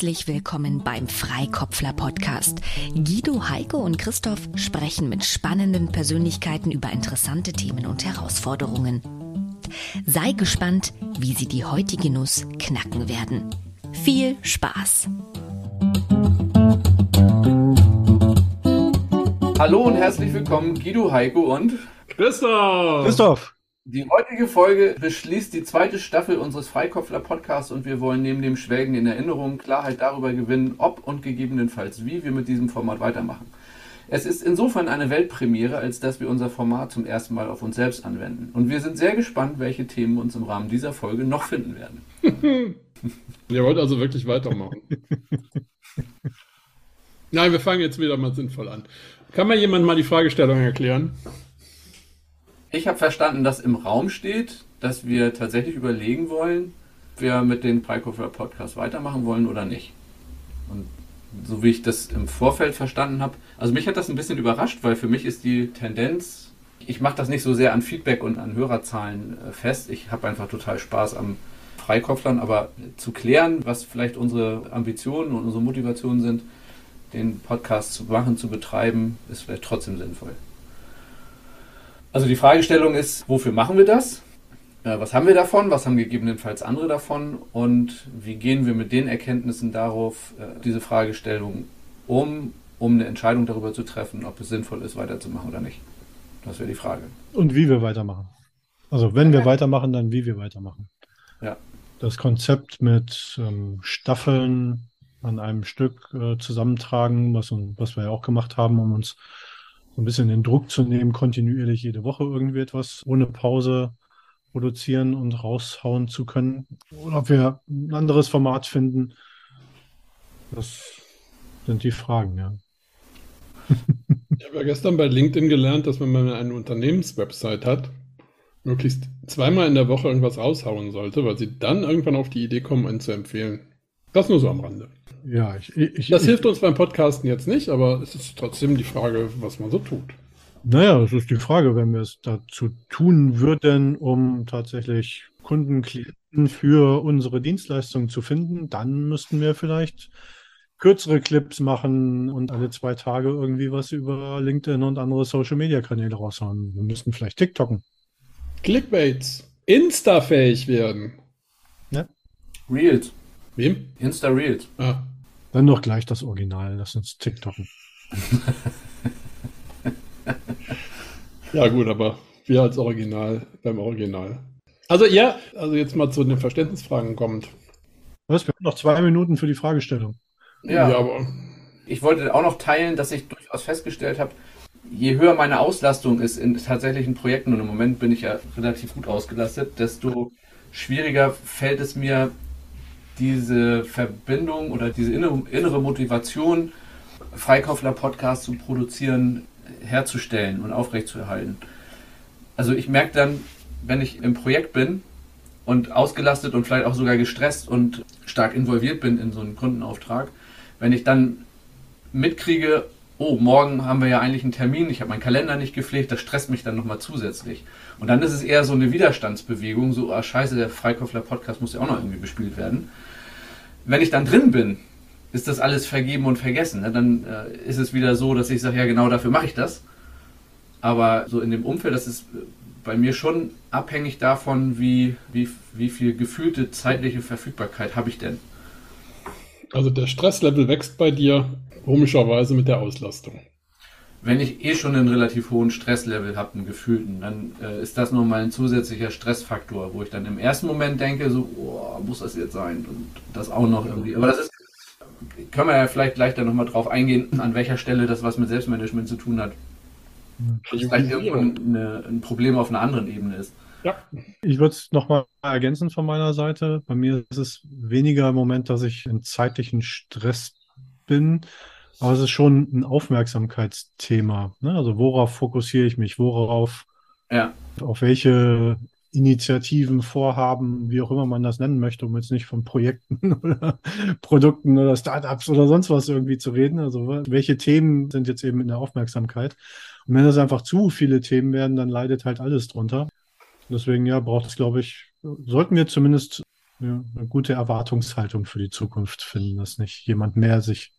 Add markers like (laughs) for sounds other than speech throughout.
Herzlich willkommen beim Freikopfler Podcast. Guido, Heike und Christoph sprechen mit spannenden Persönlichkeiten über interessante Themen und Herausforderungen. Sei gespannt, wie sie die heutige Nuss knacken werden. Viel Spaß! Hallo und herzlich willkommen, Guido, Heiko und Christoph! Christoph! Die heutige Folge beschließt die zweite Staffel unseres Freikopfler Podcasts und wir wollen neben dem Schwelgen in Erinnerungen Klarheit darüber gewinnen, ob und gegebenenfalls wie wir mit diesem Format weitermachen. Es ist insofern eine Weltpremiere, als dass wir unser Format zum ersten Mal auf uns selbst anwenden. Und wir sind sehr gespannt, welche Themen uns im Rahmen dieser Folge noch finden werden. (laughs) Ihr wollt also wirklich weitermachen. (laughs) Nein, wir fangen jetzt wieder mal sinnvoll an. Kann mir jemand mal die Fragestellung erklären? Ich habe verstanden, dass im Raum steht, dass wir tatsächlich überlegen wollen, ob wir mit den Freikopfler Podcast weitermachen wollen oder nicht. Und so wie ich das im Vorfeld verstanden habe, also mich hat das ein bisschen überrascht, weil für mich ist die Tendenz, ich mache das nicht so sehr an Feedback und an Hörerzahlen äh, fest. Ich habe einfach total Spaß am Freikopflern, aber zu klären, was vielleicht unsere Ambitionen und unsere Motivationen sind, den Podcast zu machen, zu betreiben, ist vielleicht trotzdem sinnvoll. Also die Fragestellung ist, wofür machen wir das? Äh, was haben wir davon? Was haben gegebenenfalls andere davon? Und wie gehen wir mit den Erkenntnissen darauf, äh, diese Fragestellung um, um eine Entscheidung darüber zu treffen, ob es sinnvoll ist, weiterzumachen oder nicht? Das wäre die Frage. Und wie wir weitermachen. Also wenn wir weitermachen, dann wie wir weitermachen. Ja. Das Konzept mit ähm, Staffeln an einem Stück äh, zusammentragen, was, was wir ja auch gemacht haben, um uns ein bisschen den Druck zu nehmen, kontinuierlich jede Woche irgendwie etwas ohne Pause produzieren und raushauen zu können. Oder ob wir ein anderes Format finden. Das sind die Fragen, ja. (laughs) Ich habe ja gestern bei LinkedIn gelernt, dass wenn man eine Unternehmenswebsite hat, möglichst zweimal in der Woche irgendwas raushauen sollte, weil sie dann irgendwann auf die Idee kommen, einen zu empfehlen. Das nur so am Rande. Ja, ich, ich, das ich, hilft uns beim Podcasten jetzt nicht, aber es ist trotzdem die Frage, was man so tut. Naja, das ist die Frage, wenn wir es dazu tun würden, um tatsächlich Kunden, Klienten für unsere Dienstleistungen zu finden, dann müssten wir vielleicht kürzere Clips machen und alle zwei Tage irgendwie was über LinkedIn und andere Social-Media-Kanäle raushauen. Wir müssten vielleicht TikToken. Clickbaits. Insta-fähig werden. Ja. Reels. Wem? Insta Reels. Ah. Dann doch gleich das Original, lass uns TikToken. (laughs) ja, gut, aber wir als Original beim Original. Also ja, also jetzt mal zu den Verständnisfragen kommt. Was? Wir haben noch zwei Minuten für die Fragestellung. Ja, ja aber. Ich wollte auch noch teilen, dass ich durchaus festgestellt habe, je höher meine Auslastung ist in tatsächlichen Projekten, und im Moment bin ich ja relativ gut ausgelastet, desto schwieriger fällt es mir, diese Verbindung oder diese innere Motivation, Freikaufler Podcast zu produzieren, herzustellen und aufrechtzuerhalten. Also ich merke dann, wenn ich im Projekt bin und ausgelastet und vielleicht auch sogar gestresst und stark involviert bin in so einen Kundenauftrag, wenn ich dann mitkriege, oh, morgen haben wir ja eigentlich einen Termin, ich habe meinen Kalender nicht gepflegt, das stresst mich dann nochmal zusätzlich. Und dann ist es eher so eine Widerstandsbewegung, so, ah scheiße, der Freikaufler Podcast muss ja auch noch irgendwie bespielt werden wenn ich dann drin bin, ist das alles vergeben und vergessen. Ne? Dann äh, ist es wieder so, dass ich sage, ja genau dafür mache ich das. Aber so in dem Umfeld, das ist bei mir schon abhängig davon, wie, wie, wie viel gefühlte zeitliche Verfügbarkeit habe ich denn. Also der Stresslevel wächst bei dir komischerweise mit der Auslastung. Wenn ich eh schon einen relativ hohen Stresslevel habe, einen gefühlten, dann äh, ist das nochmal ein zusätzlicher Stressfaktor, wo ich dann im ersten Moment denke, so, oh, muss das jetzt sein? Und das auch noch irgendwie. Aber das ist, können wir ja vielleicht gleich dann nochmal drauf eingehen, an welcher Stelle das was mit Selbstmanagement zu tun hat. Dass vielleicht irgendwo eine, ein Problem auf einer anderen Ebene ist. Ja. Ich würde es nochmal ergänzen von meiner Seite. Bei mir ist es weniger im Moment, dass ich in zeitlichen Stress bin, aber es ist schon ein Aufmerksamkeitsthema. Ne? Also worauf fokussiere ich mich? Worauf? Ja. Auf welche Initiativen, Vorhaben, wie auch immer man das nennen möchte, um jetzt nicht von Projekten (laughs) oder Produkten oder Startups oder sonst was irgendwie zu reden. Also welche Themen sind jetzt eben in der Aufmerksamkeit? Und wenn das einfach zu viele Themen werden, dann leidet halt alles drunter. Deswegen ja, braucht es, glaube ich, sollten wir zumindest eine, eine gute Erwartungshaltung für die Zukunft finden, dass nicht jemand mehr sich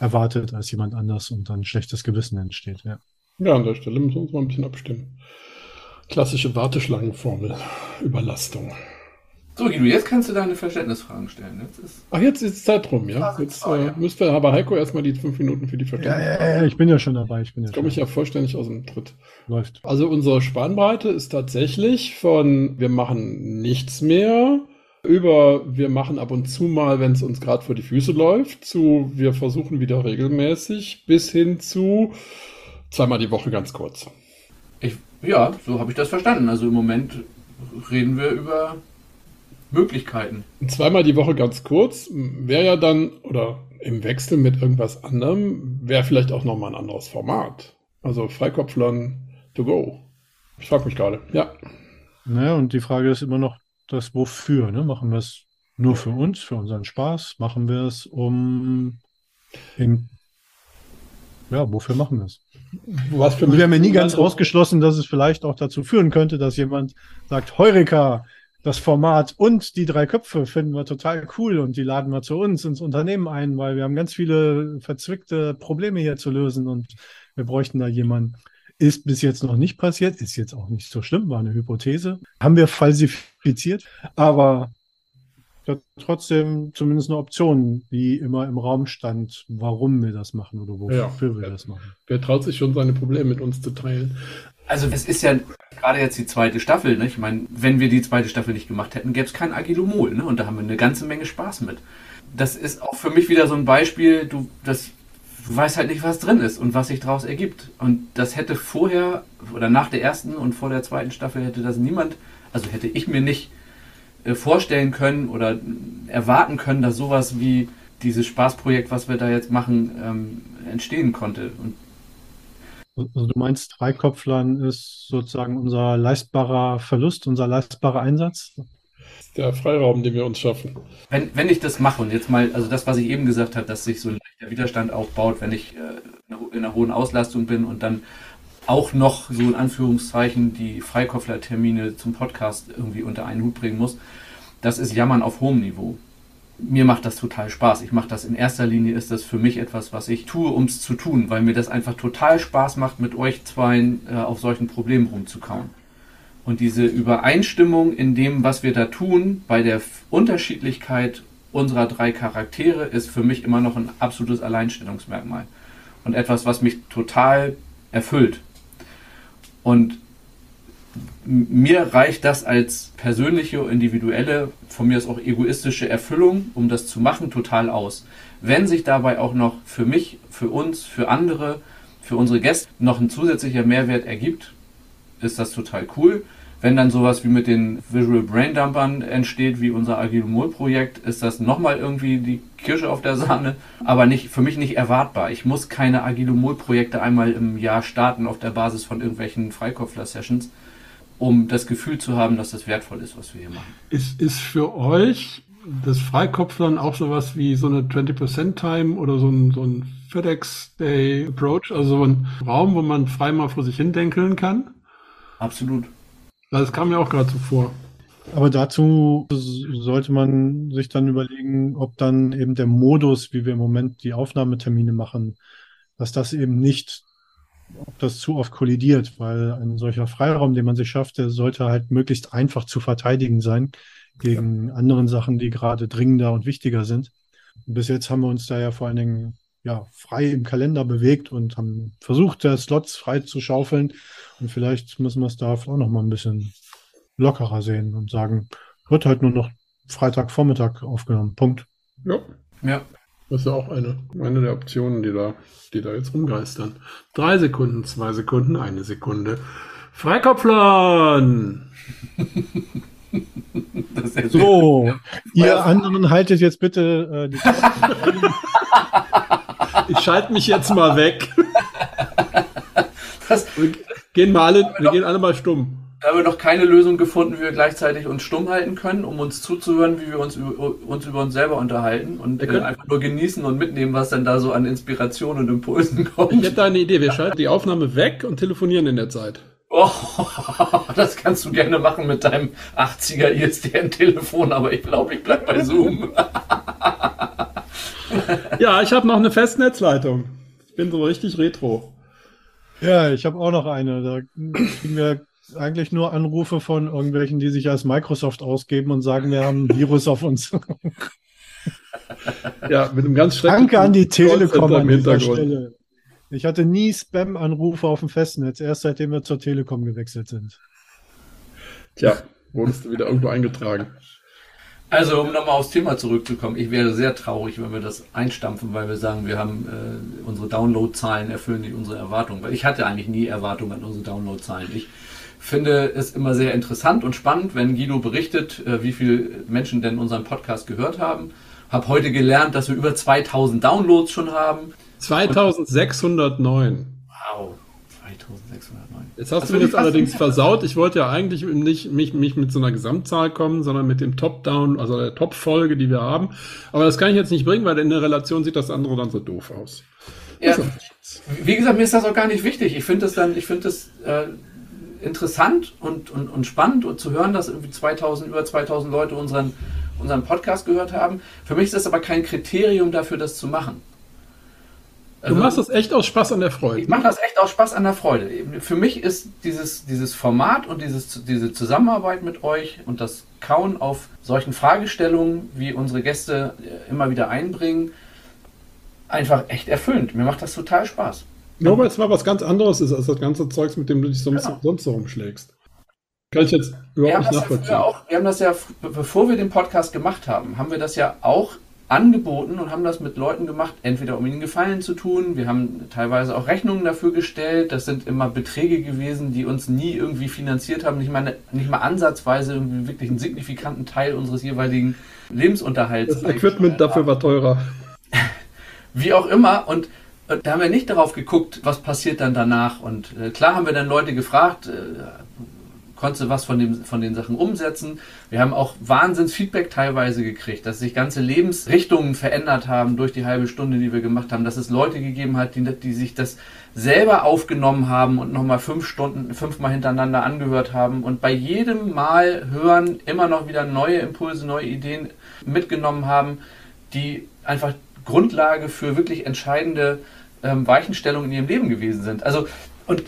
erwartet als jemand anders und dann schlechtes Gewissen entsteht. Ja, ja an der Stelle müssen wir uns mal ein bisschen abstimmen. Klassische Warteschlangenformel, Überlastung. So, Guido, jetzt kannst du deine Verständnisfragen stellen. Jetzt ist Ach, jetzt ist Zeit rum, ja? Jetzt äh, müsste aber Heiko erstmal die fünf Minuten für die Verständnisfragen. Ja, ja, ja, ich bin ja schon dabei. Ich bin ja komme ich ja vollständig aus dem Tritt. Läuft. Also unsere Spannbreite ist tatsächlich von wir machen nichts mehr über wir machen ab und zu mal, wenn es uns gerade vor die Füße läuft, zu wir versuchen wieder regelmäßig bis hin zu zweimal die Woche ganz kurz. Ich, ja, so habe ich das verstanden. Also im Moment reden wir über Möglichkeiten. Zweimal die Woche ganz kurz wäre ja dann, oder im Wechsel mit irgendwas anderem, wäre vielleicht auch nochmal ein anderes Format. Also Freikopflern to go. Ich frage mich gerade, ja. Naja, und die Frage ist immer noch das Wofür. Ne? Machen wir es nur für uns, für unseren Spaß? Machen wir es, um in ja, wofür machen wir es? Was für wir haben ja nie ganz ausgeschlossen, dass es vielleicht auch dazu führen könnte, dass jemand sagt, Heureka, das Format und die drei Köpfe finden wir total cool und die laden wir zu uns ins Unternehmen ein, weil wir haben ganz viele verzwickte Probleme hier zu lösen und wir bräuchten da jemanden. Ist bis jetzt noch nicht passiert, ist jetzt auch nicht so schlimm, war eine Hypothese. Haben wir falsifiziert, aber trotzdem zumindest eine Option, die immer im Raum stand, warum wir das machen oder wofür ja, wir das machen. Wer traut sich schon, seine Probleme mit uns zu teilen? Also es ist ja gerade jetzt die zweite Staffel. Ne? Ich meine, wenn wir die zweite Staffel nicht gemacht hätten, gäbe es kein Agilomol. Ne? Und da haben wir eine ganze Menge Spaß mit. Das ist auch für mich wieder so ein Beispiel, du, das, du weißt halt nicht, was drin ist und was sich daraus ergibt. Und das hätte vorher oder nach der ersten und vor der zweiten Staffel hätte das niemand, also hätte ich mir nicht äh, vorstellen können oder erwarten können, dass sowas wie dieses Spaßprojekt, was wir da jetzt machen, ähm, entstehen konnte. Und also du meinst, Dreikopflern ist sozusagen unser leistbarer Verlust, unser leistbarer Einsatz? Der Freiraum, den wir uns schaffen. Wenn, wenn ich das mache und jetzt mal, also das, was ich eben gesagt habe, dass sich so ein leichter Widerstand aufbaut, wenn ich äh, in einer hohen Auslastung bin und dann auch noch so in Anführungszeichen die Freikopfler-Termine zum Podcast irgendwie unter einen Hut bringen muss, das ist Jammern auf hohem Niveau mir macht das total Spaß. Ich mache das in erster Linie, ist das für mich etwas, was ich tue, um es zu tun, weil mir das einfach total Spaß macht, mit euch zweien äh, auf solchen Problemen rumzukauen. Und diese Übereinstimmung in dem, was wir da tun, bei der Unterschiedlichkeit unserer drei Charaktere, ist für mich immer noch ein absolutes Alleinstellungsmerkmal. Und etwas, was mich total erfüllt. Und mir reicht das als persönliche, individuelle, von mir ist auch egoistische Erfüllung, um das zu machen, total aus. Wenn sich dabei auch noch für mich, für uns, für andere, für unsere Gäste noch ein zusätzlicher Mehrwert ergibt, ist das total cool. Wenn dann sowas wie mit den Visual Brain Dumpern entsteht, wie unser Agilomol Projekt, ist das nochmal irgendwie die Kirsche auf der Sahne, aber nicht, für mich nicht erwartbar. Ich muss keine Agilomol Projekte einmal im Jahr starten auf der Basis von irgendwelchen Freikopfler Sessions um das Gefühl zu haben, dass das wertvoll ist, was wir hier machen. Ist, ist für euch das Freikopflern auch sowas wie so eine 20% Time oder so ein, so ein FedEx Day Approach, also so ein Raum, wo man frei mal vor sich hin denkeln kann? Absolut. Das kam mir auch gerade so vor. Aber dazu sollte man sich dann überlegen, ob dann eben der Modus, wie wir im Moment die Aufnahmetermine machen, dass das eben nicht ob das zu oft kollidiert, weil ein solcher Freiraum, den man sich schafft, der sollte halt möglichst einfach zu verteidigen sein gegen ja. anderen Sachen, die gerade dringender und wichtiger sind. Und bis jetzt haben wir uns da ja vor allen Dingen ja, frei im Kalender bewegt und haben versucht, der Slots frei zu schaufeln. Und vielleicht müssen wir es da auch noch mal ein bisschen lockerer sehen und sagen, wird halt nur noch Freitagvormittag aufgenommen. Punkt. Ja. Ja. Das ist ja auch eine, eine der Optionen, die da, die da jetzt rumgeistern. Drei Sekunden, zwei Sekunden, eine Sekunde. Freikopflern! (laughs) so, ihr anderen haltet jetzt bitte äh, die (laughs) Ich schalte mich jetzt mal weg. Das, wir gehen mal alle, wir gehen alle mal stumm. Da haben wir noch keine Lösung gefunden, wie wir gleichzeitig uns stumm halten können, um uns zuzuhören, wie wir uns über uns, über uns selber unterhalten und äh, einfach nur genießen und mitnehmen, was dann da so an Inspiration und Impulsen (laughs) kommt. Ich hätte da eine Idee. Wir schalten die Aufnahme weg und telefonieren in der Zeit. Oh, (laughs) das kannst du gerne machen mit deinem 80er ISDN-Telefon, aber ich glaube, ich bleibe bei Zoom. (laughs) ja, ich habe noch eine Festnetzleitung. Ich bin so richtig retro. Ja, ich habe auch noch eine. Da kriegen wir eigentlich nur Anrufe von irgendwelchen, die sich als Microsoft ausgeben und sagen, wir haben ein Virus auf uns. (laughs) ja, mit einem ganz schrecklichen Danke an die Telekom an dieser Stelle. Ich hatte nie Spam-Anrufe auf dem Festnetz, erst seitdem wir zur Telekom gewechselt sind. Tja, wurdest du wieder irgendwo eingetragen. Also, um nochmal aufs Thema zurückzukommen, ich wäre sehr traurig, wenn wir das einstampfen, weil wir sagen, wir haben äh, unsere Download-Zahlen erfüllen nicht unsere Erwartungen. Weil ich hatte eigentlich nie Erwartungen an unsere Download-Zahlen. Ich finde es immer sehr interessant und spannend, wenn Guido berichtet, äh, wie viele Menschen denn unseren Podcast gehört haben. Habe heute gelernt, dass wir über 2000 Downloads schon haben. 2609. Wow, 2609. Jetzt hast du mir das allerdings versaut. Ich wollte ja eigentlich nicht mich, mich mit so einer Gesamtzahl kommen, sondern mit dem Top-Down, also der Top-Folge, die wir haben. Aber das kann ich jetzt nicht bringen, weil in der Relation sieht das andere dann so doof aus. Ja, wie gesagt, mir ist das auch gar nicht wichtig. Ich finde das dann, ich finde das äh, interessant und, und, und spannend und zu hören, dass irgendwie 2000, über 2000 Leute unseren, unseren Podcast gehört haben. Für mich ist das aber kein Kriterium dafür, das zu machen. Also, du machst das echt aus Spaß an der Freude. Ich mache das echt aus Spaß an der Freude. Für mich ist dieses, dieses Format und dieses, diese Zusammenarbeit mit euch und das Kauen auf solchen Fragestellungen, wie unsere Gäste äh, immer wieder einbringen, einfach echt erfüllend. Mir macht das total Spaß. Nur weil es mal was ganz anderes ist als das ganze Zeugs, mit dem du dich sonst, genau. sonst so rumschlägst. Kann ich jetzt überhaupt nicht nachvollziehen. Ja auch, wir haben das ja, bevor wir den Podcast gemacht haben, haben wir das ja auch angeboten und haben das mit Leuten gemacht, entweder um ihnen Gefallen zu tun. Wir haben teilweise auch Rechnungen dafür gestellt. Das sind immer Beträge gewesen, die uns nie irgendwie finanziert haben, nicht mal, nicht mal ansatzweise irgendwie wirklich einen signifikanten Teil unseres jeweiligen Lebensunterhalts. Das Equipment dafür war teurer. Wie auch immer. Und, und, da haben wir nicht darauf geguckt, was passiert dann danach. Und äh, klar haben wir dann Leute gefragt, äh, konntest du was von, dem, von den Sachen umsetzen. Wir haben auch Wahnsinns-Feedback teilweise gekriegt, dass sich ganze Lebensrichtungen verändert haben durch die halbe Stunde, die wir gemacht haben, dass es Leute gegeben hat, die, die sich das selber aufgenommen haben und nochmal fünf Stunden, fünfmal hintereinander angehört haben und bei jedem Mal hören immer noch wieder neue Impulse, neue Ideen mitgenommen haben, die einfach Grundlage für wirklich entscheidende ähm, Weichenstellungen in ihrem Leben gewesen sind. Also, und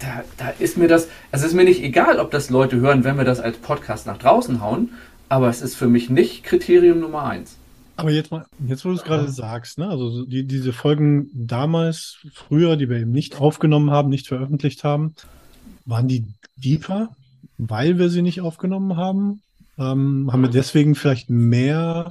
da, da ist mir das, also es ist mir nicht egal, ob das Leute hören, wenn wir das als Podcast nach draußen hauen, aber es ist für mich nicht Kriterium Nummer eins. Aber jetzt mal, jetzt wo du es gerade sagst, ne, also die, diese Folgen damals, früher, die wir eben nicht aufgenommen haben, nicht veröffentlicht haben, waren die deeper, weil wir sie nicht aufgenommen haben? Ähm, haben wir deswegen vielleicht mehr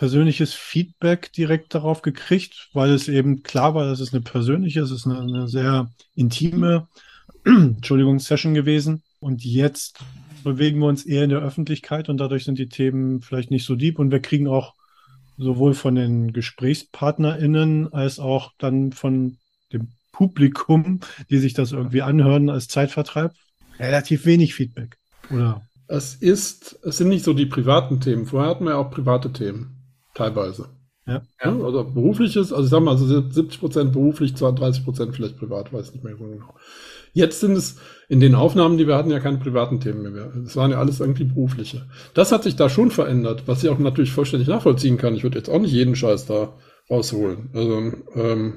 persönliches Feedback direkt darauf gekriegt, weil es eben klar war, dass es eine persönliche, es ist eine, eine sehr intime, (clears throat) Entschuldigung, Session gewesen. Und jetzt bewegen wir uns eher in der Öffentlichkeit und dadurch sind die Themen vielleicht nicht so deep und wir kriegen auch sowohl von den GesprächspartnerInnen als auch dann von dem Publikum, die sich das irgendwie anhören als Zeitvertreib, relativ wenig Feedback. Oder? Es ist, es sind nicht so die privaten Themen. Vorher hatten wir auch private Themen. Teilweise. Ja. ja. Also berufliches, also ich sag mal, also 70 Prozent beruflich, 32 Prozent vielleicht privat, weiß nicht mehr genau. Jetzt sind es in den Aufnahmen, die wir hatten, ja keine privaten Themen mehr. Es waren ja alles irgendwie berufliche. Das hat sich da schon verändert, was ich auch natürlich vollständig nachvollziehen kann. Ich würde jetzt auch nicht jeden Scheiß da rausholen. Also, ähm,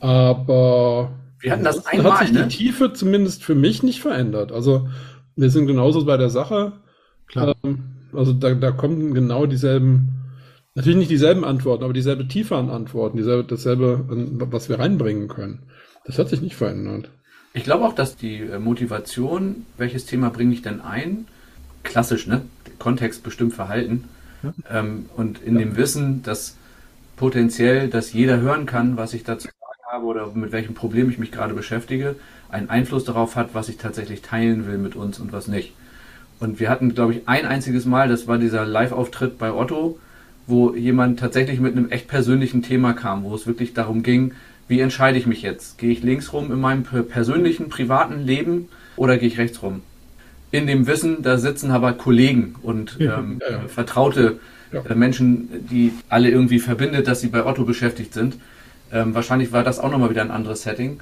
aber wir hatten das einmal, hat sich ne? die Tiefe zumindest für mich nicht verändert. Also wir sind genauso bei der Sache. Klar. Ähm, also da, da kommen genau dieselben Natürlich nicht dieselben Antworten, aber dieselbe Tiefe an Antworten, dieselbe, dasselbe, was wir reinbringen können. Das hat sich nicht verändert. Ich glaube auch, dass die äh, Motivation, welches Thema bringe ich denn ein, klassisch, ne? Kontext bestimmt Verhalten. Ja. Ähm, und in ja. dem Wissen, dass potenziell, dass jeder hören kann, was ich dazu sagen habe oder mit welchem Problem ich mich gerade beschäftige, einen Einfluss darauf hat, was ich tatsächlich teilen will mit uns und was nicht. Und wir hatten, glaube ich, ein einziges Mal, das war dieser Live-Auftritt bei Otto, wo jemand tatsächlich mit einem echt persönlichen Thema kam, wo es wirklich darum ging, wie entscheide ich mich jetzt? Gehe ich links rum in meinem persönlichen, privaten Leben oder gehe ich rechts rum? In dem Wissen, da sitzen aber Kollegen und ähm, ja, ja. vertraute ja. Äh, Menschen, die alle irgendwie verbindet, dass sie bei Otto beschäftigt sind. Ähm, wahrscheinlich war das auch nochmal wieder ein anderes Setting.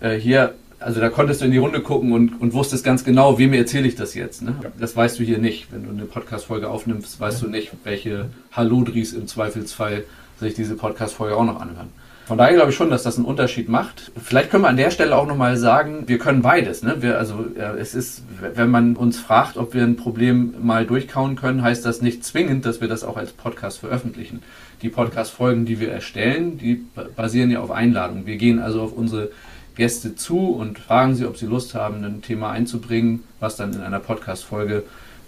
Äh, hier also da konntest du in die Runde gucken und, und wusstest ganz genau, wem erzähle ich das jetzt. Ne? Ja. Das weißt du hier nicht. Wenn du eine Podcast-Folge aufnimmst, weißt ja. du nicht, welche Hallodris im Zweifelsfall sich diese Podcast-Folge auch noch anhören. Von daher glaube ich schon, dass das einen Unterschied macht. Vielleicht können wir an der Stelle auch nochmal sagen, wir können beides. Ne? Wir, also es ist, wenn man uns fragt, ob wir ein Problem mal durchkauen können, heißt das nicht zwingend, dass wir das auch als Podcast veröffentlichen. Die Podcast-Folgen, die wir erstellen, die basieren ja auf Einladung. Wir gehen also auf unsere Gäste zu und fragen sie, ob sie Lust haben, ein Thema einzubringen, was dann in einer Podcast-Folge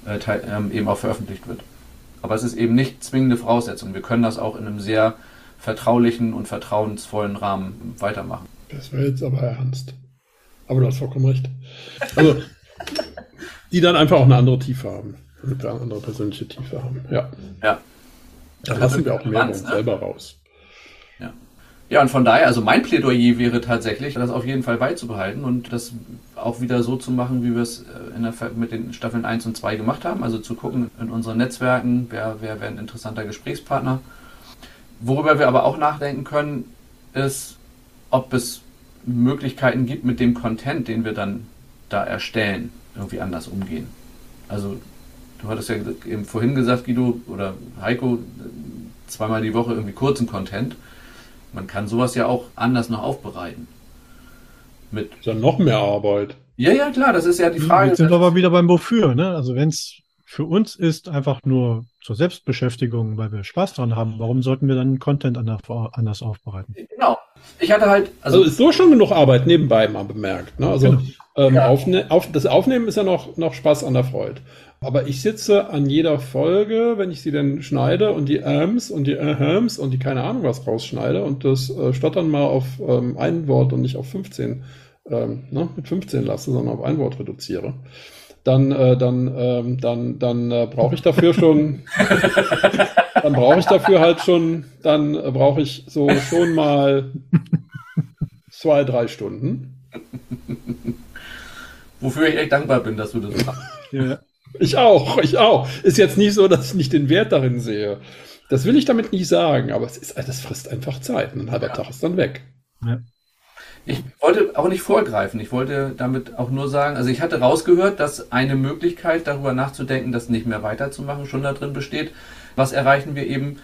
äh, ähm, eben auch veröffentlicht wird. Aber es ist eben nicht zwingende Voraussetzung. Wir können das auch in einem sehr vertraulichen und vertrauensvollen Rahmen weitermachen. Das wäre jetzt aber ernst. Aber du hast vollkommen recht. Also, die dann einfach auch eine andere Tiefe haben. Eine andere persönliche Tiefe haben. Ja. Ja. Da lassen wir auch mehr uns ne? selber raus. Ja. Und von daher, also mein Plädoyer wäre tatsächlich, das auf jeden Fall beizubehalten und das auch wieder so zu machen, wie wir es äh, mit den Staffeln 1 und 2 gemacht haben. Also zu gucken in unseren Netzwerken, wer, wer wäre ein interessanter Gesprächspartner Worüber wir aber auch nachdenken können, ist, ob es Möglichkeiten gibt, mit dem Content, den wir dann da erstellen, irgendwie anders umgehen. Also, du hattest ja eben vorhin gesagt, Guido oder Heiko, zweimal die Woche irgendwie kurzen Content. Man kann sowas ja auch anders noch aufbereiten. Mit ist ja noch mehr Arbeit. Ja, ja, klar, das ist ja die Frage. Jetzt sind wir aber wieder beim Wofür, ne? Also wenn es für uns ist einfach nur zur Selbstbeschäftigung, weil wir Spaß dran haben, warum sollten wir dann Content anders aufbereiten? Genau. Ich hatte halt. Also, also ist so schon genug Arbeit nebenbei mal bemerkt. Ne? Also genau. ähm, ja. aufne auf, das Aufnehmen ist ja noch, noch Spaß an der Freude. Aber ich sitze an jeder Folge, wenn ich sie denn schneide und die Äms und die Ähms und die keine Ahnung was rausschneide und das äh, Stottern mal auf ähm, ein Wort und nicht auf 15, ähm, ne, mit 15 lasse, sondern auf ein Wort reduziere dann, äh, dann, ähm, dann, dann äh, brauche ich dafür schon, (laughs) dann brauche ich dafür halt schon, dann äh, brauche ich so schon mal zwei, drei Stunden. Wofür ich echt dankbar bin, dass du das machst. Ja. Ich auch, ich auch. Ist jetzt nicht so, dass ich nicht den Wert darin sehe. Das will ich damit nicht sagen, aber es ist, das frisst einfach Zeit. Ein halber ja. Tag ist dann weg. Ja. Ich wollte auch nicht vorgreifen. Ich wollte damit auch nur sagen, also ich hatte rausgehört, dass eine Möglichkeit, darüber nachzudenken, das nicht mehr weiterzumachen, schon da drin besteht. Was erreichen wir eben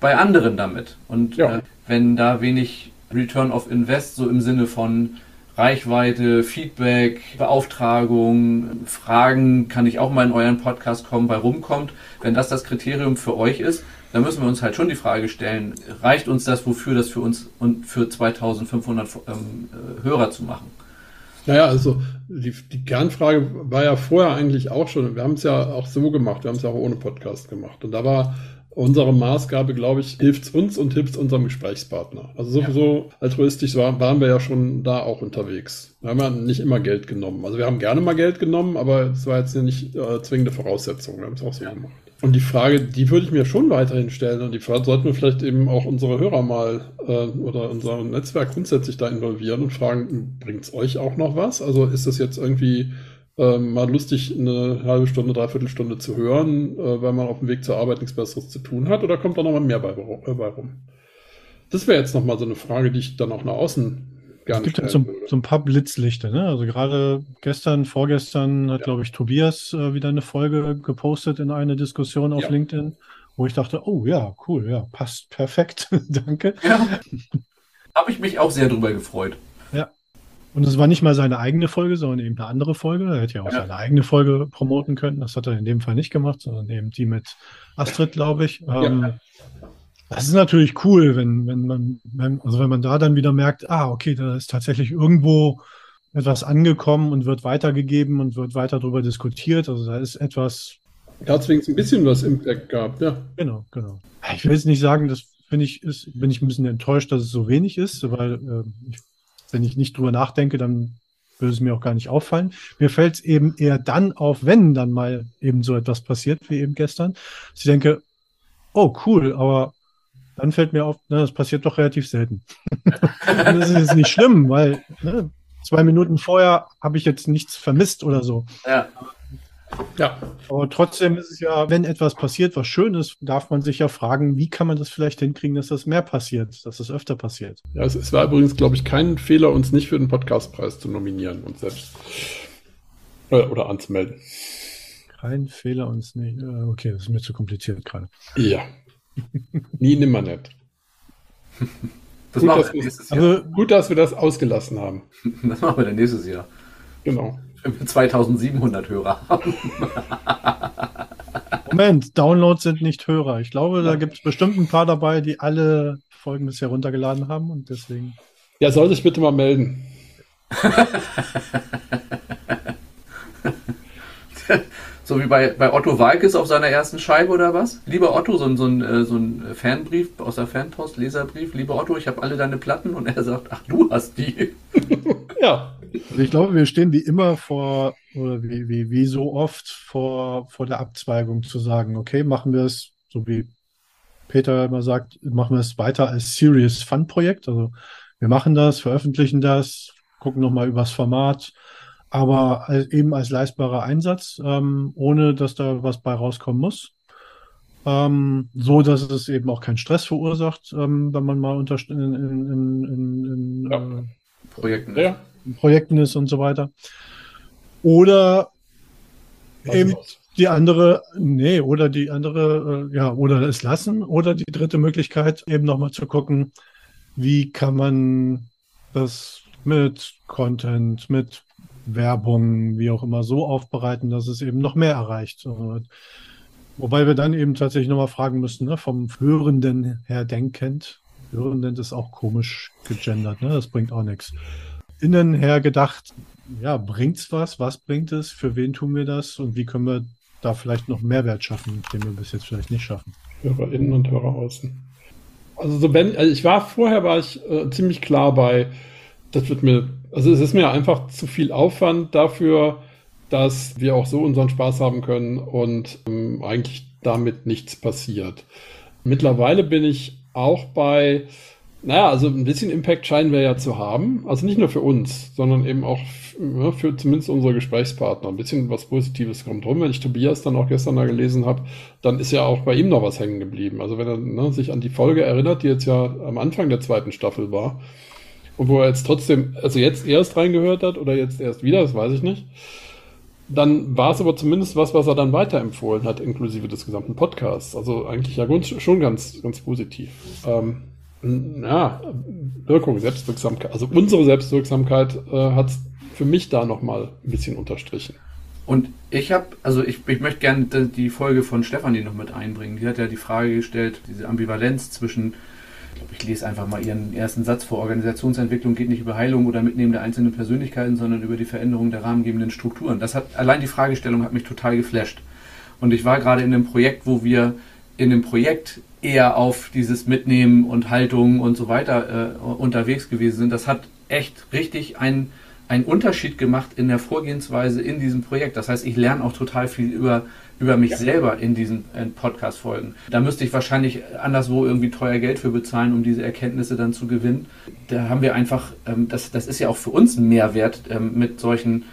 bei anderen damit? Und ja. äh, wenn da wenig Return of Invest, so im Sinne von Reichweite, Feedback, Beauftragung, Fragen, kann ich auch mal in euren Podcast kommen, bei rumkommt, wenn das das Kriterium für euch ist, da müssen wir uns halt schon die Frage stellen, reicht uns das, wofür das für uns und für 2500 ähm, äh, Hörer zu machen? Naja, also die, die Kernfrage war ja vorher eigentlich auch schon, wir haben es ja auch so gemacht, wir haben es ja auch ohne Podcast gemacht. Und da war unsere Maßgabe, glaube ich, hilft es uns und hilft es unserem Gesprächspartner. Also sowieso ja. altruistisch war, waren wir ja schon da auch unterwegs. Wir haben ja nicht immer Geld genommen. Also wir haben gerne mal Geld genommen, aber es war jetzt nicht äh, zwingende Voraussetzung. Wir haben es auch so ja. gemacht. Und die Frage, die würde ich mir schon weiterhin stellen und die Frage sollten wir vielleicht eben auch unsere Hörer mal äh, oder unser Netzwerk grundsätzlich da involvieren und fragen, bringt es euch auch noch was? Also ist das jetzt irgendwie äh, mal lustig, eine halbe Stunde, dreiviertel Stunde zu hören, äh, weil man auf dem Weg zur Arbeit nichts Besseres zu tun hat oder kommt da noch mal mehr bei, äh, bei rum? Das wäre jetzt noch mal so eine Frage, die ich dann auch nach außen es gibt ja so, so, ein paar Blitzlichter. Ne? Also gerade gestern, vorgestern hat, ja. glaube ich, Tobias äh, wieder eine Folge gepostet in eine Diskussion auf ja. LinkedIn, wo ich dachte, oh ja, cool, ja, passt perfekt. (laughs) Danke. Ja. Habe ich mich auch sehr drüber gefreut. Ja. Und es war nicht mal seine eigene Folge, sondern eben eine andere Folge. Er hätte ja auch ja. seine eigene Folge promoten können. Das hat er in dem Fall nicht gemacht, sondern eben die mit Astrid, glaube ich. Ähm, das ist natürlich cool, wenn, wenn man, wenn, also wenn man da dann wieder merkt, ah, okay, da ist tatsächlich irgendwo etwas angekommen und wird weitergegeben und wird weiter darüber diskutiert. Also da ist etwas. Da hat es wenigstens ein bisschen was Impact gehabt, ja. Genau, genau. Ich will jetzt nicht sagen, das finde ich, ist, bin ich ein bisschen enttäuscht, dass es so wenig ist, weil äh, ich, wenn ich nicht drüber nachdenke, dann würde es mir auch gar nicht auffallen. Mir fällt es eben eher dann auf, wenn dann mal eben so etwas passiert, wie eben gestern. Ich denke, oh cool, aber dann fällt mir auf, ne, das passiert doch relativ selten. (laughs) das ist jetzt nicht schlimm, weil ne, zwei Minuten vorher habe ich jetzt nichts vermisst oder so. Ja. Ja. Aber trotzdem ist es ja, wenn etwas passiert, was schön ist, darf man sich ja fragen, wie kann man das vielleicht hinkriegen, dass das mehr passiert, dass das öfter passiert. Ja, es, es war übrigens, glaube ich, kein Fehler, uns nicht für den Podcastpreis zu nominieren und selbst äh, oder anzumelden. Kein Fehler, uns nicht. Äh, okay, das ist mir zu kompliziert gerade. Ja. Nie nimmer nicht. (laughs) Das gut, machen wir nächstes Jahr. Also, gut, dass wir das ausgelassen haben. (laughs) Das machen wir dann nächstes Jahr. Genau. Wenn wir 2700 Hörer haben. Moment, Downloads sind nicht Hörer. Ich glaube, da gibt es bestimmt ein paar dabei, die alle Folgen bisher runtergeladen haben und deswegen. Ja, soll sich bitte mal melden. (laughs) So wie bei, bei Otto Walkes auf seiner ersten Scheibe oder was? Lieber Otto, so, so, ein, äh, so ein Fanbrief aus der Fanpost, Leserbrief. Lieber Otto, ich habe alle deine Platten und er sagt, ach, du hast die. ja. (laughs) Also ich glaube, wir stehen wie immer vor, oder wie, wie, wie so oft vor, vor der Abzweigung zu sagen, okay, machen wir es, so wie Peter immer sagt, machen wir es weiter als Serious Fun Projekt. Also wir machen das, veröffentlichen das, gucken nochmal übers Format, aber als, eben als leistbarer Einsatz, ähm, ohne dass da was bei rauskommen muss. Ähm, so dass es eben auch keinen Stress verursacht, ähm, wenn man mal unter in, in, in, in ja. äh, Projekten, ja. Projekten ist und so weiter. Oder eben die andere, nee, oder die andere, äh, ja, oder es lassen, oder die dritte Möglichkeit, eben nochmal zu gucken, wie kann man das mit Content, mit Werbung, wie auch immer, so aufbereiten, dass es eben noch mehr erreicht. Wobei wir dann eben tatsächlich nochmal fragen müssen, ne, vom Hörenden her denkend. Hörenden ist auch komisch gegendert, ne? das bringt auch nichts. Innen her gedacht, ja, bringt's was? Was bringt es? Für wen tun wir das? Und wie können wir da vielleicht noch Mehrwert schaffen, den wir bis jetzt vielleicht nicht schaffen? Hörer innen und Hörer außen. Also so wenn, also ich war vorher war ich äh, ziemlich klar bei, das wird mir also es ist mir einfach zu viel Aufwand dafür, dass wir auch so unseren Spaß haben können und ähm, eigentlich damit nichts passiert. Mittlerweile bin ich auch bei, naja, also ein bisschen Impact scheinen wir ja zu haben. Also nicht nur für uns, sondern eben auch ja, für zumindest unsere Gesprächspartner. Ein bisschen was Positives kommt rum. Wenn ich Tobias dann auch gestern da gelesen habe, dann ist ja auch bei ihm noch was hängen geblieben. Also wenn er ne, sich an die Folge erinnert, die jetzt ja am Anfang der zweiten Staffel war, und wo er jetzt trotzdem, also jetzt erst reingehört hat oder jetzt erst wieder, das weiß ich nicht. Dann war es aber zumindest was, was er dann weiterempfohlen hat, inklusive des gesamten Podcasts. Also eigentlich ja schon ganz, ganz positiv. Ähm, ja, Wirkung, Selbstwirksamkeit, also unsere Selbstwirksamkeit äh, hat für mich da nochmal ein bisschen unterstrichen. Und ich habe, also ich, ich möchte gerne die Folge von Stefanie noch mit einbringen. Die hat ja die Frage gestellt, diese Ambivalenz zwischen glaube, ich lese einfach mal Ihren ersten Satz vor. Organisationsentwicklung geht nicht über Heilung oder Mitnehmen der einzelnen Persönlichkeiten, sondern über die Veränderung der rahmengebenden Strukturen. Das hat, allein die Fragestellung hat mich total geflasht. Und ich war gerade in einem Projekt, wo wir in dem Projekt eher auf dieses Mitnehmen und Haltung und so weiter äh, unterwegs gewesen sind. Das hat echt richtig einen, einen Unterschied gemacht in der Vorgehensweise in diesem Projekt. Das heißt, ich lerne auch total viel über über mich ja. selber in diesen Podcast-Folgen. Da müsste ich wahrscheinlich anderswo irgendwie teuer Geld für bezahlen, um diese Erkenntnisse dann zu gewinnen. Da haben wir einfach, ähm, das, das ist ja auch für uns ein Mehrwert, ähm, mit solchen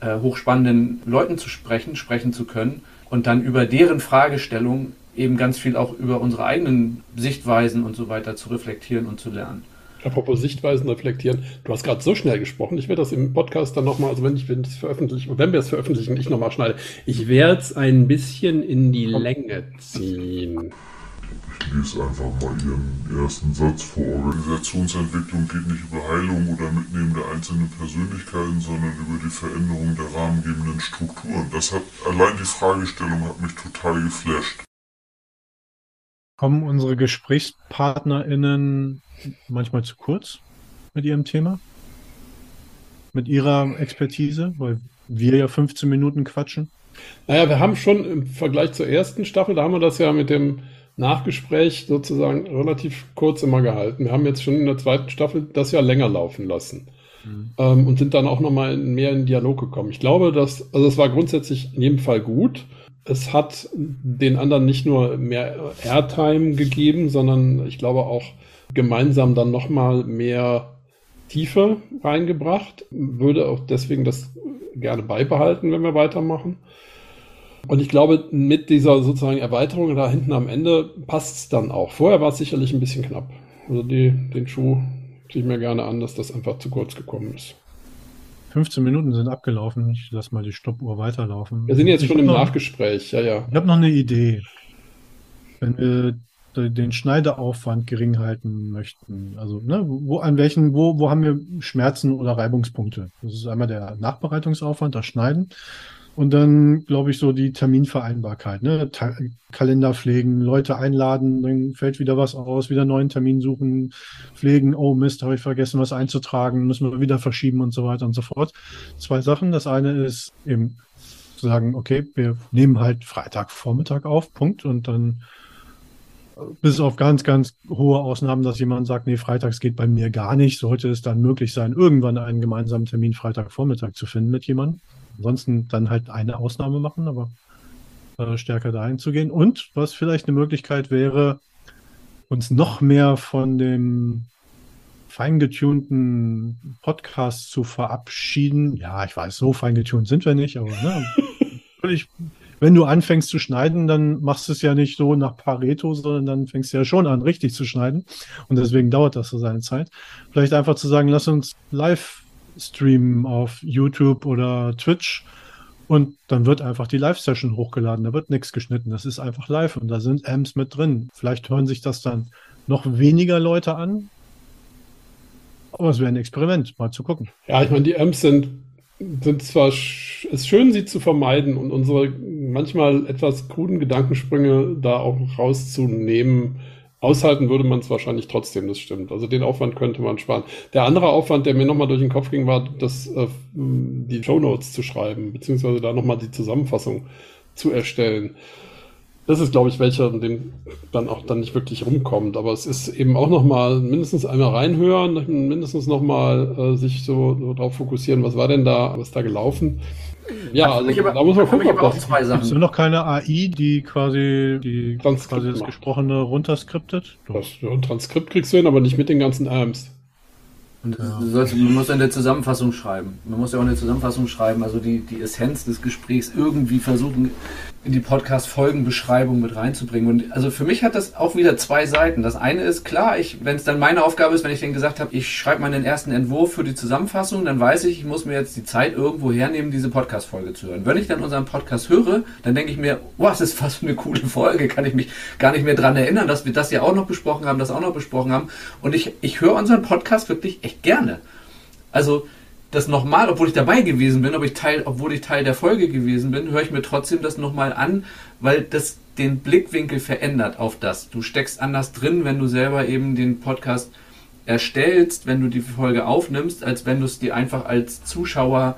äh, hochspannenden Leuten zu sprechen, sprechen zu können und dann über deren Fragestellung eben ganz viel auch über unsere eigenen Sichtweisen und so weiter zu reflektieren und zu lernen. Apropos Sichtweisen reflektieren, du hast gerade so schnell gesprochen. Ich werde das im Podcast dann nochmal, also wenn ich wenn es veröffentliche, wenn wir es veröffentlichen, ich nochmal schneide. Ich werde es ein bisschen in die Länge ziehen. Ich lese einfach mal Ihren ersten Satz vor. Organisationsentwicklung geht nicht über Heilung oder Mitnehmen der einzelnen Persönlichkeiten, sondern über die Veränderung der rahmengebenden Strukturen. Das hat, allein die Fragestellung hat mich total geflasht. Kommen unsere GesprächspartnerInnen manchmal zu kurz mit ihrem Thema? Mit ihrer Expertise? Weil wir ja 15 Minuten quatschen. Naja, wir haben schon im Vergleich zur ersten Staffel, da haben wir das ja mit dem Nachgespräch sozusagen relativ kurz immer gehalten. Wir haben jetzt schon in der zweiten Staffel das ja länger laufen lassen. Mhm. Ähm, und sind dann auch nochmal mehr in Dialog gekommen. Ich glaube, dass, also es war grundsätzlich in jedem Fall gut. Es hat den anderen nicht nur mehr Airtime gegeben, sondern ich glaube auch gemeinsam dann nochmal mehr Tiefe reingebracht. Würde auch deswegen das gerne beibehalten, wenn wir weitermachen. Und ich glaube, mit dieser sozusagen Erweiterung da hinten am Ende passt es dann auch. Vorher war es sicherlich ein bisschen knapp. Also die, den Schuh ziehe ich mir gerne an, dass das einfach zu kurz gekommen ist. 15 Minuten sind abgelaufen. Ich lasse mal die Stoppuhr weiterlaufen. Wir sind jetzt ich schon im noch, Nachgespräch, ja, ja. Ich habe noch eine Idee. Wenn wir den Schneideaufwand gering halten möchten, also ne, wo an welchen, wo, wo haben wir Schmerzen oder Reibungspunkte? Das ist einmal der Nachbereitungsaufwand, das Schneiden. Und dann, glaube ich, so die Terminvereinbarkeit, ne? Ta Kalender pflegen, Leute einladen, dann fällt wieder was aus, wieder neuen Termin suchen, pflegen, oh Mist, habe ich vergessen, was einzutragen, müssen wir wieder verschieben und so weiter und so fort. Zwei Sachen. Das eine ist eben zu sagen, okay, wir nehmen halt Freitagvormittag auf, Punkt, und dann bis auf ganz, ganz hohe Ausnahmen, dass jemand sagt, nee, freitags geht bei mir gar nicht, sollte es dann möglich sein, irgendwann einen gemeinsamen Termin Freitagvormittag zu finden mit jemandem. Ansonsten dann halt eine Ausnahme machen, aber äh, stärker dahin zu gehen. Und was vielleicht eine Möglichkeit wäre, uns noch mehr von dem feingetunten Podcast zu verabschieden. Ja, ich weiß, so feingetunt sind wir nicht, aber ne, (laughs) völlig, wenn du anfängst zu schneiden, dann machst du es ja nicht so nach Pareto, sondern dann fängst du ja schon an, richtig zu schneiden. Und deswegen dauert das so seine Zeit. Vielleicht einfach zu sagen, lass uns live streamen auf YouTube oder Twitch und dann wird einfach die Live-Session hochgeladen. Da wird nichts geschnitten. Das ist einfach live und da sind Amps mit drin. Vielleicht hören sich das dann noch weniger Leute an. Aber es wäre ein Experiment, mal zu gucken. Ja, ich meine, die Amps sind, sind zwar, sch ist schön, sie zu vermeiden und unsere manchmal etwas kruden Gedankensprünge da auch rauszunehmen Aushalten würde man es wahrscheinlich trotzdem, das stimmt. Also den Aufwand könnte man sparen. Der andere Aufwand, der mir nochmal durch den Kopf ging, war, das, äh, die Show Notes zu schreiben, beziehungsweise da nochmal die Zusammenfassung zu erstellen. Das ist, glaube ich, welcher, dem dann auch dann nicht wirklich rumkommt. Aber es ist eben auch nochmal mindestens einmal reinhören, mindestens nochmal äh, sich so, so darauf fokussieren, was war denn da, was da gelaufen. Ja, also, also aber, da muss man gucken, ob das... Zwei Sachen. Gibt es noch keine AI, die quasi, die quasi das Gesprochene runterskriptet? Das, ja, Transkript kriegst du hin, aber nicht mit den ganzen. Und ja. sollst, man muss eine Zusammenfassung schreiben. Man muss ja auch eine Zusammenfassung schreiben, also die, die Essenz des Gesprächs irgendwie versuchen, in die Podcast-Folgenbeschreibung mit reinzubringen. Und also für mich hat das auch wieder zwei Seiten. Das eine ist klar, wenn es dann meine Aufgabe ist, wenn ich dann gesagt habe, ich schreibe meinen ersten Entwurf für die Zusammenfassung, dann weiß ich, ich muss mir jetzt die Zeit irgendwo hernehmen, diese Podcast-Folge zu hören. Wenn ich dann unseren Podcast höre, dann denke ich mir, wow, das ist fast eine coole Folge, kann ich mich gar nicht mehr dran erinnern, dass wir das ja auch noch besprochen haben, das auch noch besprochen haben. Und ich, ich höre unseren Podcast wirklich echt gerne. Also das nochmal, obwohl ich dabei gewesen bin, ob ich Teil, obwohl ich Teil der Folge gewesen bin, höre ich mir trotzdem das nochmal an, weil das den Blickwinkel verändert auf das. Du steckst anders drin, wenn du selber eben den Podcast erstellst, wenn du die Folge aufnimmst, als wenn du es dir einfach als Zuschauer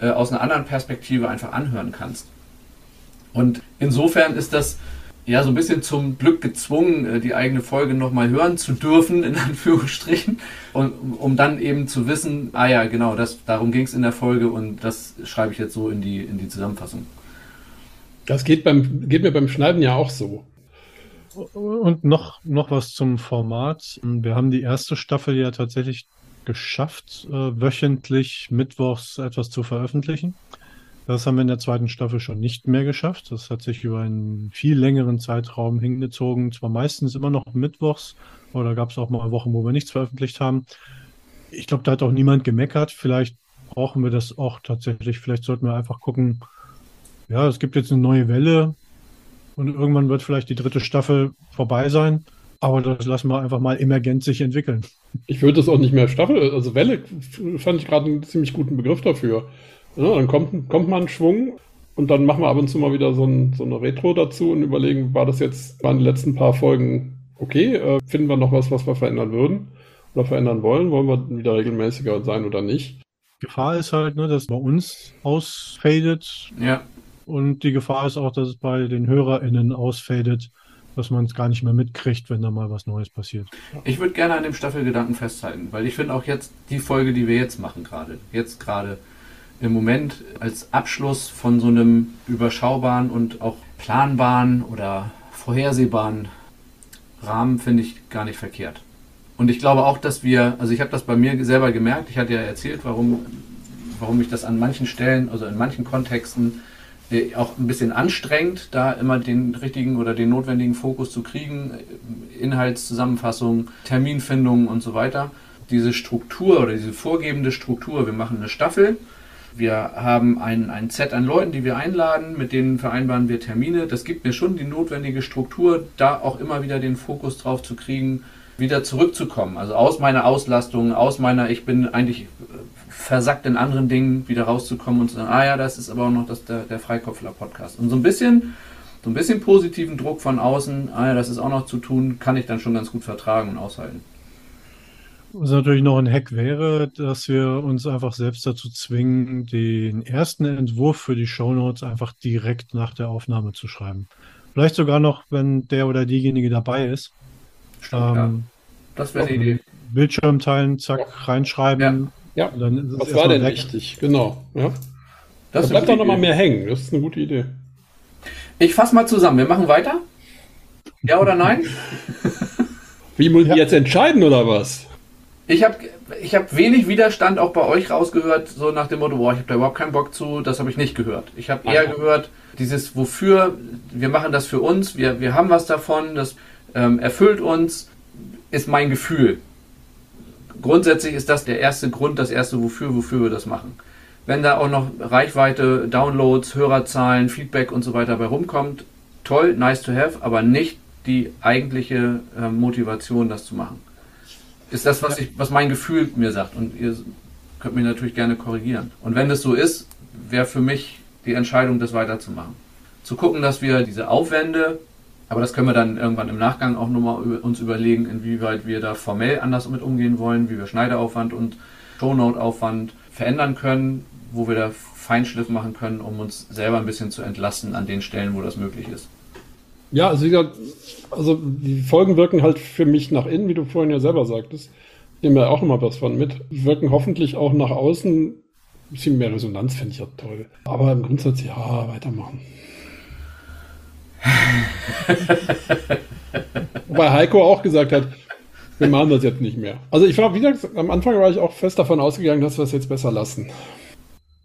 äh, aus einer anderen Perspektive einfach anhören kannst. Und insofern ist das ja so ein bisschen zum Glück gezwungen, äh, die eigene Folge nochmal hören zu dürfen, in (laughs) Anführungsstrichen, und, um dann eben zu wissen, ah ja, genau, das, darum ging es in der Folge und das schreibe ich jetzt so in die, in die Zusammenfassung. Das geht, beim, geht mir beim Schneiden ja auch so. Und noch, noch was zum Format. Wir haben die erste Staffel ja tatsächlich geschafft, äh, wöchentlich mittwochs etwas zu veröffentlichen. Das haben wir in der zweiten Staffel schon nicht mehr geschafft. Das hat sich über einen viel längeren Zeitraum hingezogen. Zwar meistens immer noch mittwochs, aber da gab es auch mal Wochen, wo wir nichts veröffentlicht haben. Ich glaube, da hat auch niemand gemeckert. Vielleicht brauchen wir das auch tatsächlich. Vielleicht sollten wir einfach gucken, ja, es gibt jetzt eine neue Welle und irgendwann wird vielleicht die dritte Staffel vorbei sein. Aber das lassen wir einfach mal emergent sich entwickeln. Ich würde das auch nicht mehr Staffel, also Welle fand ich gerade einen ziemlich guten Begriff dafür. Ja, dann kommt, kommt mal ein Schwung und dann machen wir ab und zu mal wieder so, ein, so eine Retro dazu und überlegen, war das jetzt, waren die letzten paar Folgen okay? Äh, finden wir noch was, was wir verändern würden oder verändern wollen? Wollen wir wieder regelmäßiger sein oder nicht? Gefahr ist halt, ne, dass bei uns ausfadet. Ja. Und die Gefahr ist auch, dass es bei den HörerInnen ausfadet, dass man es gar nicht mehr mitkriegt, wenn da mal was Neues passiert. Ich würde gerne an dem Staffelgedanken festhalten, weil ich finde auch jetzt die Folge, die wir jetzt machen gerade, jetzt gerade im Moment als Abschluss von so einem überschaubaren und auch planbaren oder vorhersehbaren Rahmen finde ich gar nicht verkehrt. Und ich glaube auch, dass wir, also ich habe das bei mir selber gemerkt, ich hatte ja erzählt, warum, warum ich das an manchen Stellen, also in manchen Kontexten äh, auch ein bisschen anstrengend, da immer den richtigen oder den notwendigen Fokus zu kriegen, Inhaltszusammenfassung, Terminfindung und so weiter. Diese Struktur oder diese vorgebende Struktur, wir machen eine Staffel, wir haben ein, ein Set an Leuten, die wir einladen, mit denen vereinbaren wir Termine. Das gibt mir schon die notwendige Struktur, da auch immer wieder den Fokus drauf zu kriegen, wieder zurückzukommen. Also aus meiner Auslastung, aus meiner, ich bin eigentlich versackt in anderen Dingen, wieder rauszukommen und zu sagen, ah ja, das ist aber auch noch das, der, der Freikopfler-Podcast. Und so ein bisschen, so ein bisschen positiven Druck von außen, ah ja, das ist auch noch zu tun, kann ich dann schon ganz gut vertragen und aushalten. Was natürlich noch ein Hack wäre, dass wir uns einfach selbst dazu zwingen, den ersten Entwurf für die Shownotes einfach direkt nach der Aufnahme zu schreiben. Vielleicht sogar noch, wenn der oder diejenige dabei ist. Stimmt, ähm, ja. Das wäre eine Idee. Bildschirm teilen, zack, ja. reinschreiben. Ja, ja. was war denn weg. wichtig? Genau. Ja. Das da bleibt doch nochmal mehr hängen. Das ist eine gute Idee. Ich fasse mal zusammen. Wir machen weiter? Ja oder nein? Wie muss ich jetzt entscheiden oder was? Ich habe ich hab wenig Widerstand auch bei euch rausgehört, so nach dem Motto, boah, ich habe da überhaupt keinen Bock zu, das habe ich nicht gehört. Ich habe eher gehört, dieses wofür, wir machen das für uns, wir, wir haben was davon, das ähm, erfüllt uns, ist mein Gefühl. Grundsätzlich ist das der erste Grund, das erste wofür, wofür wir das machen. Wenn da auch noch Reichweite, Downloads, Hörerzahlen, Feedback und so weiter bei rumkommt, toll, nice to have, aber nicht die eigentliche äh, Motivation, das zu machen ist das, was, ich, was mein Gefühl mir sagt. Und ihr könnt mich natürlich gerne korrigieren. Und wenn das so ist, wäre für mich die Entscheidung, das weiterzumachen. Zu gucken, dass wir diese Aufwände, aber das können wir dann irgendwann im Nachgang auch nochmal uns überlegen, inwieweit wir da formell anders mit umgehen wollen, wie wir Schneideraufwand und Shownote-Aufwand verändern können, wo wir da Feinschliff machen können, um uns selber ein bisschen zu entlasten an den Stellen, wo das möglich ist. Ja, also wie gesagt, also die Folgen wirken halt für mich nach innen, wie du vorhin ja selber sagtest. Ich nehme ja auch immer was von mit. Wirken hoffentlich auch nach außen. Ein bisschen mehr Resonanz finde ich ja toll. Aber im Grundsatz, ja, weitermachen. (laughs) Wobei Heiko auch gesagt hat, wir machen das jetzt nicht mehr. Also ich war, wie gesagt, am Anfang war ich auch fest davon ausgegangen, dass wir es jetzt besser lassen.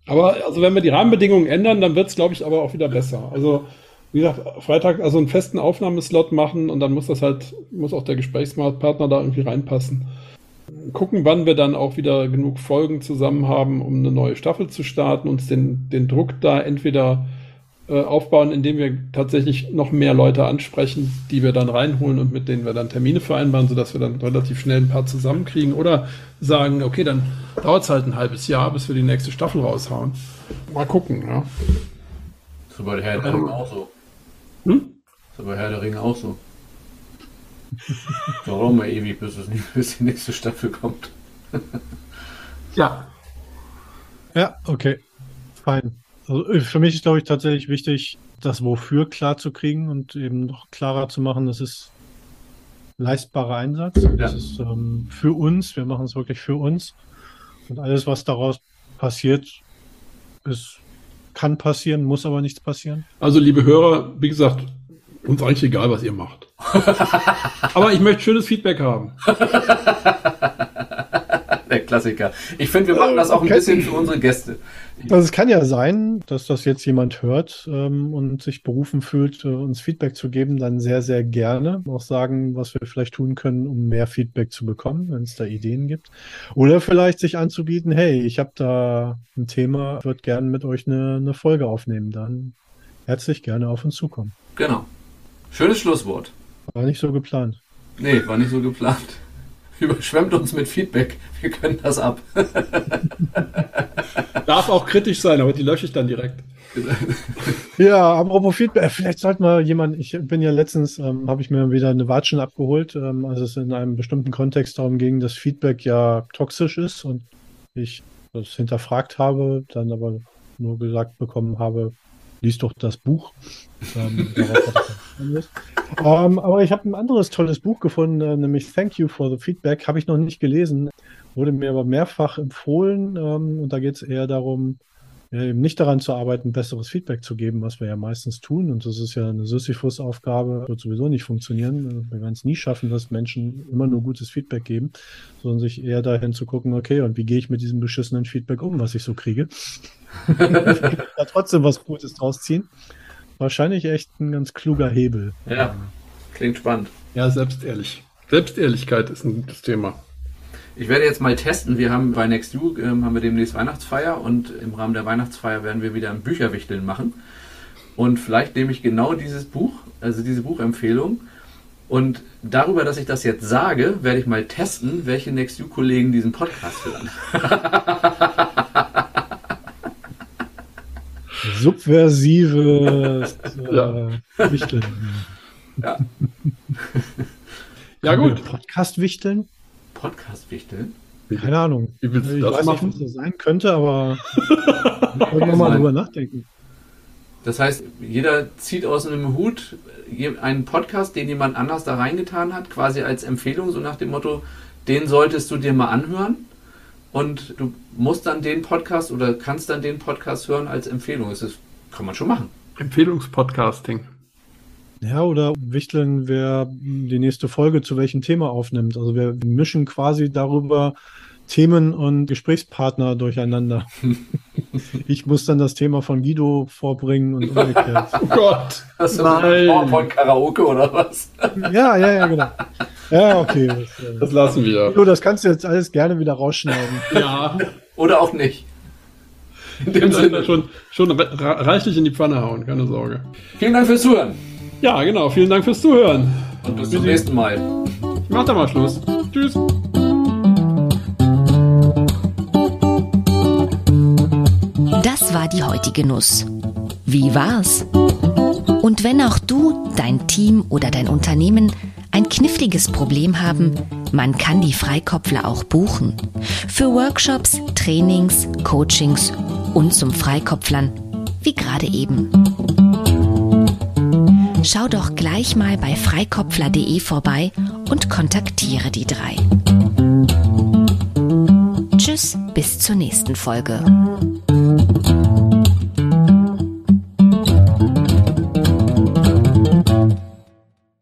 Aber also wenn wir die Rahmenbedingungen ändern, dann wird es, glaube ich, aber auch wieder besser. Also wie gesagt, Freitag also einen festen Aufnahmeslot machen und dann muss das halt, muss auch der Gesprächspartner da irgendwie reinpassen. Gucken, wann wir dann auch wieder genug Folgen zusammen haben, um eine neue Staffel zu starten, uns den, den Druck da entweder äh, aufbauen, indem wir tatsächlich noch mehr Leute ansprechen, die wir dann reinholen und mit denen wir dann Termine vereinbaren, sodass wir dann relativ schnell ein paar zusammenkriegen oder sagen, okay, dann dauert es halt ein halbes Jahr, bis wir die nächste Staffel raushauen. Mal gucken, ja. So bei der Herr auch so. Hm? Das ist aber Herr der Ringe auch so. Warum mal ewig, bis, es nicht, bis die nächste Staffel kommt. ja. Ja, okay. Fein. Also äh, für mich ist, glaube ich, tatsächlich wichtig, das Wofür klar zu kriegen und eben noch klarer zu machen, das ist leistbarer Einsatz. Ja. Das ist ähm, für uns, wir machen es wirklich für uns. Und alles, was daraus passiert, ist kann passieren, muss aber nichts passieren. Also, liebe Hörer, wie gesagt, uns eigentlich egal, was ihr macht. (laughs) aber ich möchte schönes Feedback haben. (laughs) Klassiker. Ich finde, wir machen das auch ein okay. bisschen für unsere Gäste. Also es kann ja sein, dass das jetzt jemand hört ähm, und sich berufen fühlt, äh, uns Feedback zu geben, dann sehr, sehr gerne auch sagen, was wir vielleicht tun können, um mehr Feedback zu bekommen, wenn es da Ideen gibt. Oder vielleicht sich anzubieten, hey, ich habe da ein Thema, würde gerne mit euch eine, eine Folge aufnehmen. Dann herzlich gerne auf uns zukommen. Genau. Schönes Schlusswort. War nicht so geplant. Nee, war nicht so geplant überschwemmt uns mit Feedback. Wir können das ab. (laughs) Darf auch kritisch sein, aber die lösche ich dann direkt. ja, apropos Feedback, vielleicht sollte mal jemand, ich bin ja letztens, ähm, habe ich mir wieder eine Watschen abgeholt, ähm, als es in einem bestimmten Kontext darum ging, dass Feedback ja toxisch ist und ich das hinterfragt habe, dann aber nur gesagt bekommen habe, lies doch das Buch. Ähm, ähm, aber ich habe ein anderes tolles Buch gefunden, äh, nämlich Thank You for the Feedback. Habe ich noch nicht gelesen, wurde mir aber mehrfach empfohlen. Ähm, und da geht es eher darum, ja, eben nicht daran zu arbeiten, besseres Feedback zu geben, was wir ja meistens tun. Und das ist ja eine Sisyphus-Aufgabe, wird sowieso nicht funktionieren. Wir werden es nie schaffen, dass Menschen immer nur gutes Feedback geben, sondern sich eher dahin zu gucken, okay, und wie gehe ich mit diesem beschissenen Feedback um, was ich so kriege? (laughs) da trotzdem was Gutes draus ziehen. Wahrscheinlich echt ein ganz kluger Hebel. Ja, klingt spannend. Ja, selbstehrlich. Selbstehrlichkeit ist ein gutes Thema. Ich werde jetzt mal testen. Wir haben bei NextU ähm, haben wir demnächst Weihnachtsfeier und im Rahmen der Weihnachtsfeier werden wir wieder ein Bücherwichteln machen. Und vielleicht nehme ich genau dieses Buch, also diese Buchempfehlung. Und darüber, dass ich das jetzt sage, werde ich mal testen, welche NextU-Kollegen diesen Podcast hören. (laughs) Subversive äh, Ja. Wichteln. Ja. (laughs) Ja, gut. Podcast-Wichteln? Podcast-Wichteln? Keine Ahnung. Wie willst du ich das weiß machen? nicht, was das sein könnte, aber (laughs) können wir mal Nein. drüber nachdenken. Das heißt, jeder zieht aus einem Hut einen Podcast, den jemand anders da reingetan hat, quasi als Empfehlung, so nach dem Motto, den solltest du dir mal anhören. Und du musst dann den Podcast oder kannst dann den Podcast hören als Empfehlung. Das ist, kann man schon machen. Empfehlungspodcasting. Ja, oder wichteln, wer die nächste Folge zu welchem Thema aufnimmt. Also wir mischen quasi darüber Themen und Gesprächspartner durcheinander. (laughs) ich muss dann das Thema von Guido vorbringen und umgekehrt. (laughs) Oh Gott. Hast du Nein. so PowerPoint-Karaoke oder was? ja, ja, ja, genau. Ja, okay. Das, äh, Das lassen wir. Guido, das kannst du jetzt alles gerne wieder rausschneiden. Ja. Oder auch nicht. In dem Den Sinne Sinne. schon, schon re- reichlich in die Pfanne hauen, keine Sorge. Vielen Dank fürs Zuhören Ja, genau. Vielen Dank fürs Zuhören. und bis zum nächsten Mal. Ich mach da mal Schluss. Tschüss. Das war die heutige Nuss. Wie war's? Und wenn auch du, dein Team oder dein Unternehmen ein kniffliges Problem haben, man kann die Freikopfler auch buchen. Für Workshops, Trainings, Coachings und zum Freikopflern, wie gerade eben. Schau doch gleich mal bei freikopfler.de vorbei und kontaktiere die drei. Tschüss, bis zur nächsten Folge.